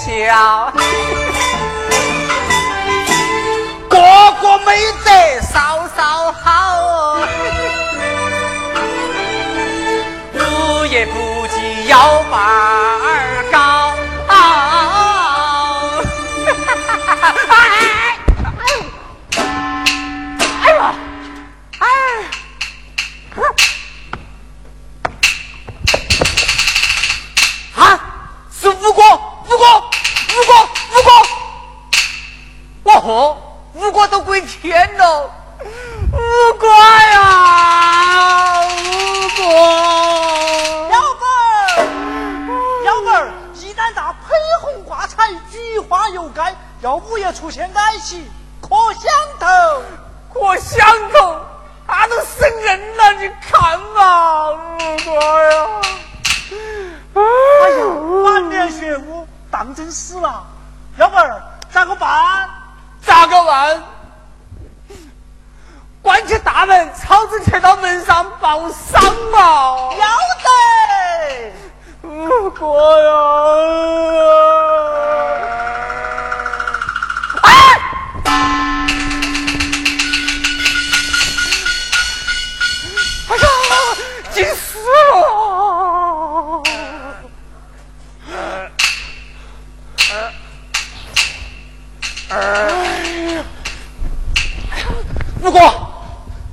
需死了，幺妹咋个办？咋个办？关起大门，草子贴到门上报丧嘛！要得，五哥呀！五哥，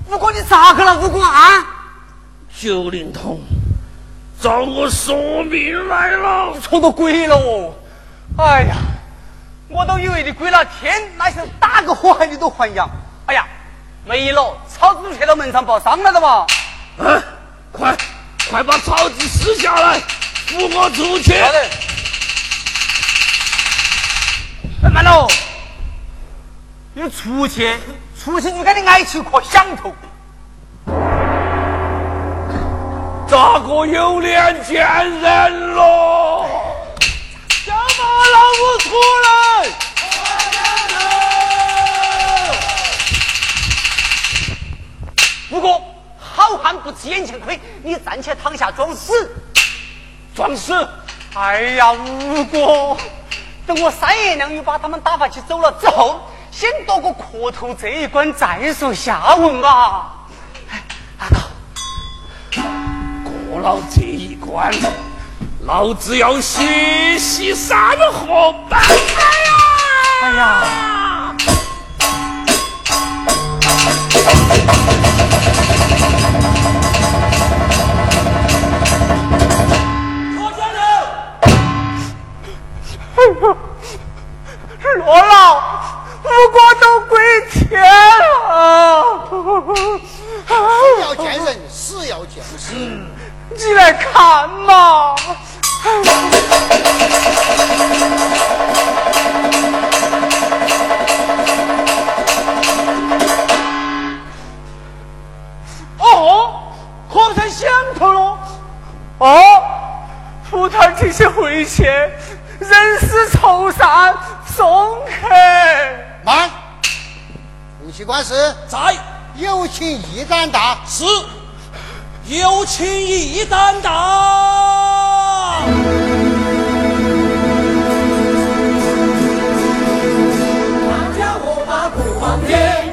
五哥，你咋个了？五哥啊！九灵通找我索命来了，冲到鬼了哦！哎呀，我都以为你鬼了天，那想打个火海你都还阳。哎呀，没了，草子贴到门上报丧了的嘛！啊，快快把草子撕下来，扶我出去！好的。哎，慢喽！你出去，出去就给你挨起颗响头。咋个有脸见人喽？小马老五出来！不过好汉不吃眼前亏，你暂且躺下装死，装死！哎呀，吴哥，等我三言两语把他们打发起走了之后。先躲过磕头这一关，再说下文吧。阿哥，过了这一关，老子要学习山河百哎呀！哎呀！这些回去，人死愁善，送客。慢，夫妻官司在，有请一担大是。有情义担当。何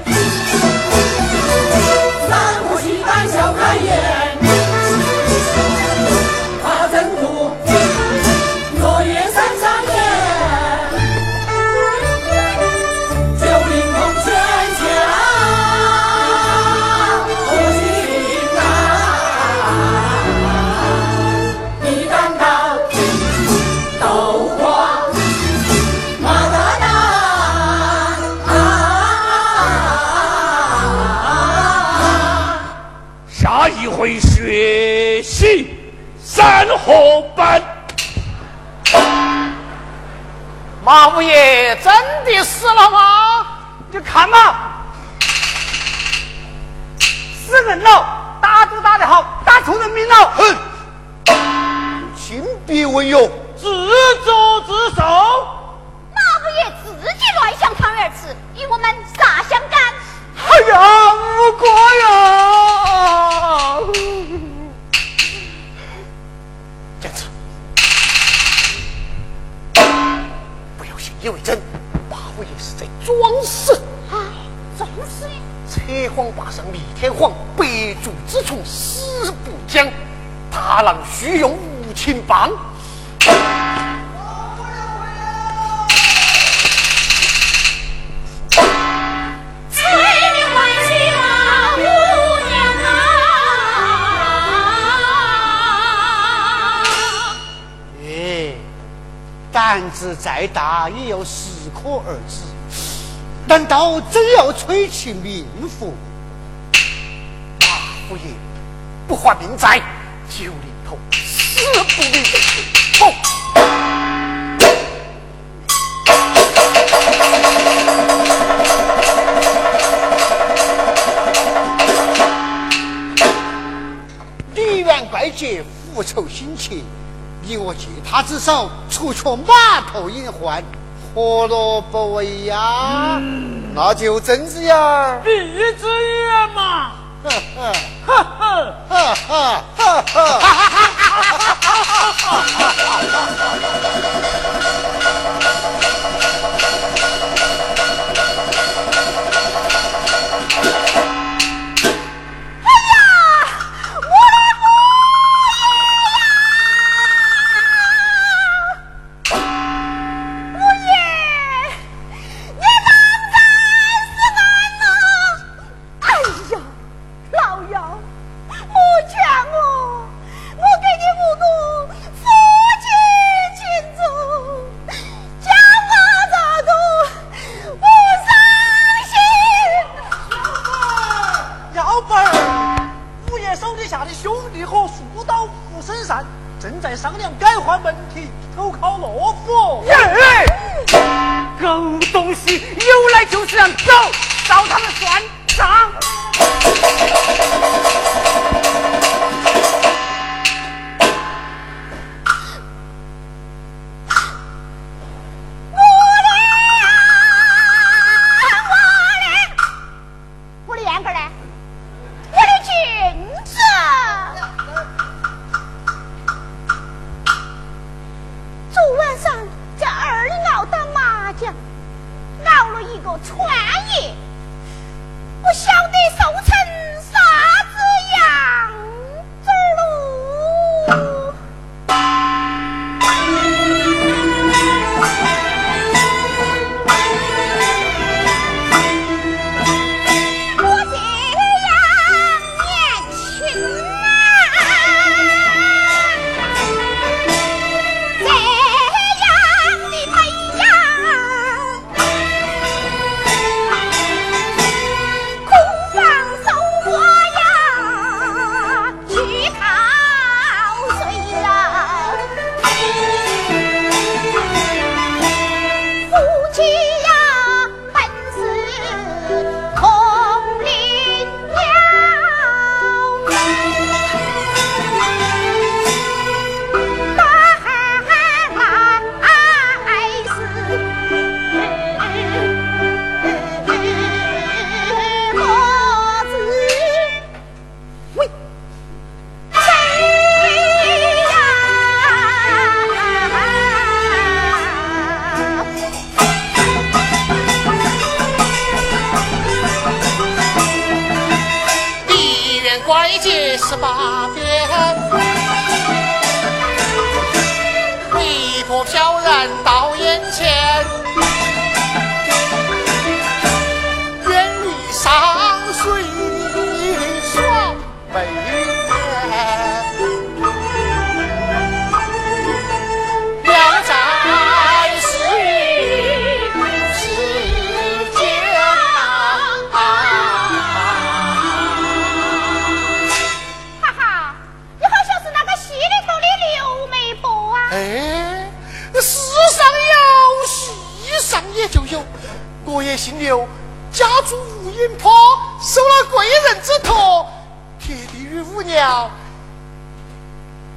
马五爷真的死了吗？你看嘛，死人了，打都打得好，打出人命了。哼！亲笔文勇，自作自受。马五爷自己乱想汤圆吃，与我们啥相干？哎呀，五哥呀！不要信以为真，八位爷是在装死。啊！重视。扯谎坝上逆天谎，百足之虫，死不僵。大郎须用无情棒。胆子再大，也要适可而止。难道真要吹其命符？大夫爷不还命债，九零头死不瞑目。李元怪杰复仇心切。你我借他之手，除却码头隐患，何乐不为呀？那就睁只眼闭一只眼嘛！哈哈哈哈哈哈哈上走。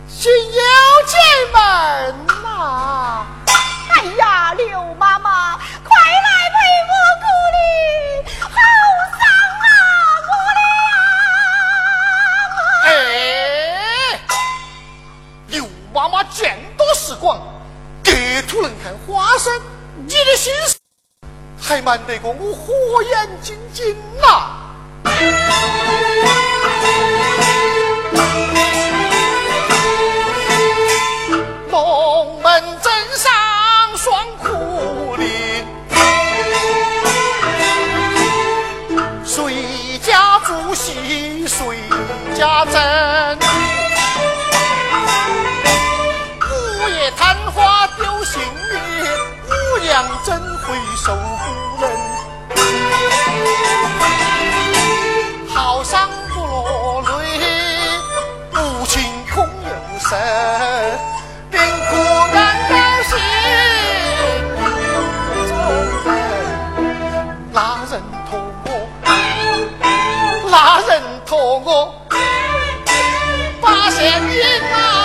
进有精门呐！哎呀，刘妈妈，快来陪我哭哩！好丧啊，我的啊！哎，刘妈妈见多识广，各土能看花生，你的心思还瞒得过我火眼金睛呐？大人托我把贤人啊。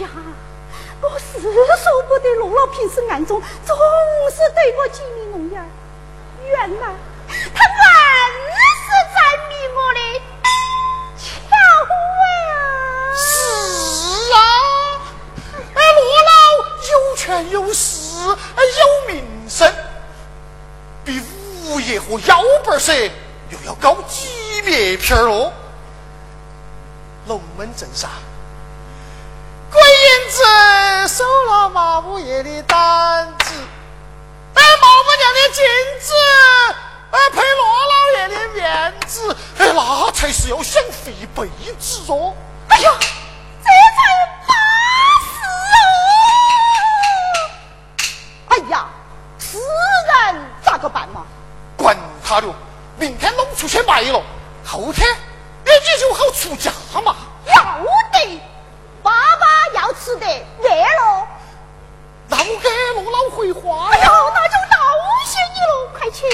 呀，我是说不得，陆老平时暗中总是对我挤眉弄眼，原来他暗是在迷我的巧啊！是啊，哎，罗老有权有势，哎，有名声，比五爷和腰板儿噻又要高几别片儿喽。龙门阵上，子收了马五爷的单子，哎，马五娘的金子，哎，赔罗老爷的面子，哎，那才是要享福一辈子哦。哎呀，这才巴适哦！哎呀，死人咋个办嘛？管他的，明天弄出去卖了，后天哎你就好出价嘛。要得，爸爸要吃得热了。让我给罗老回话哎呦，呀。那就道谢你了，快去！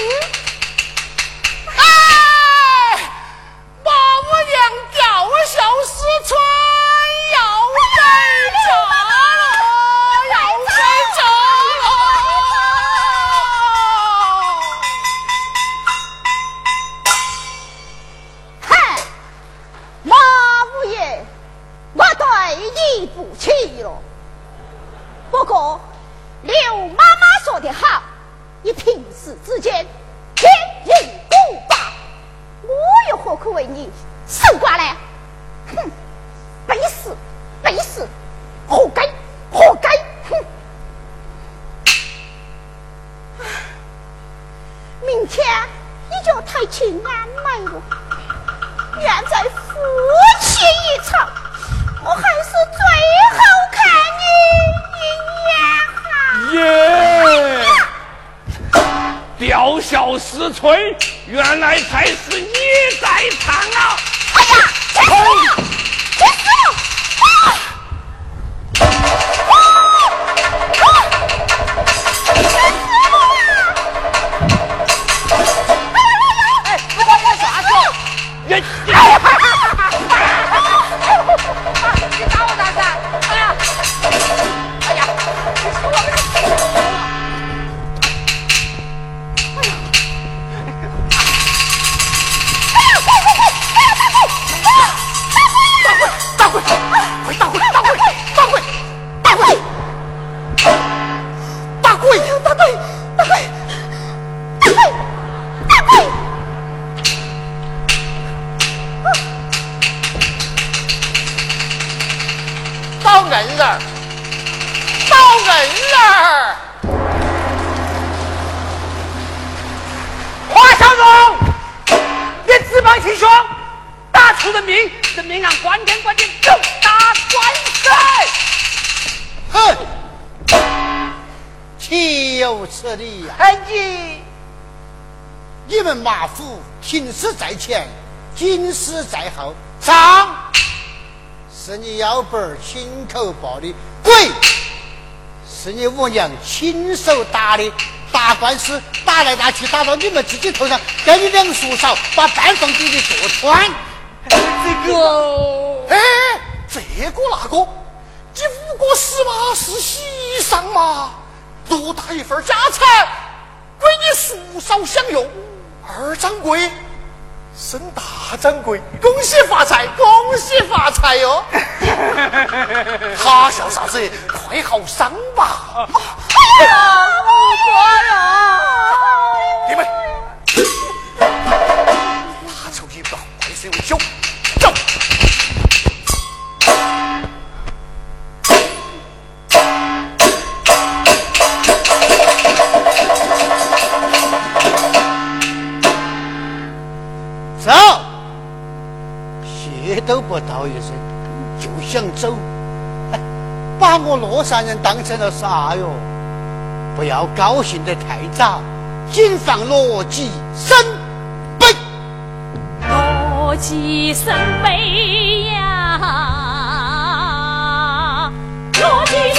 安排了。愿再夫妻一场，我还是最好看你一眼哈。耶！吊孝思春，原来才是你在唱啊！哎呀，马虎，停尸在前，警示在后。上，是你幺伯亲口报的，跪，是你五娘亲手打的。打官司打来打去，打到你们自己头上，给你两个叔嫂把半房给你坐穿。这个，哎，这个那个，你五个死嘛是喜上嘛？多打一份家产归你叔嫂享用？二掌柜升大掌柜，恭喜发财，恭喜发财哟！哈笑啥子？快好伤吧！哎呀，五官呀！我道一声，就想走，把我乐山人当成了啥哟？不要高兴得太早，谨防乐极生悲。乐极生悲呀，乐极。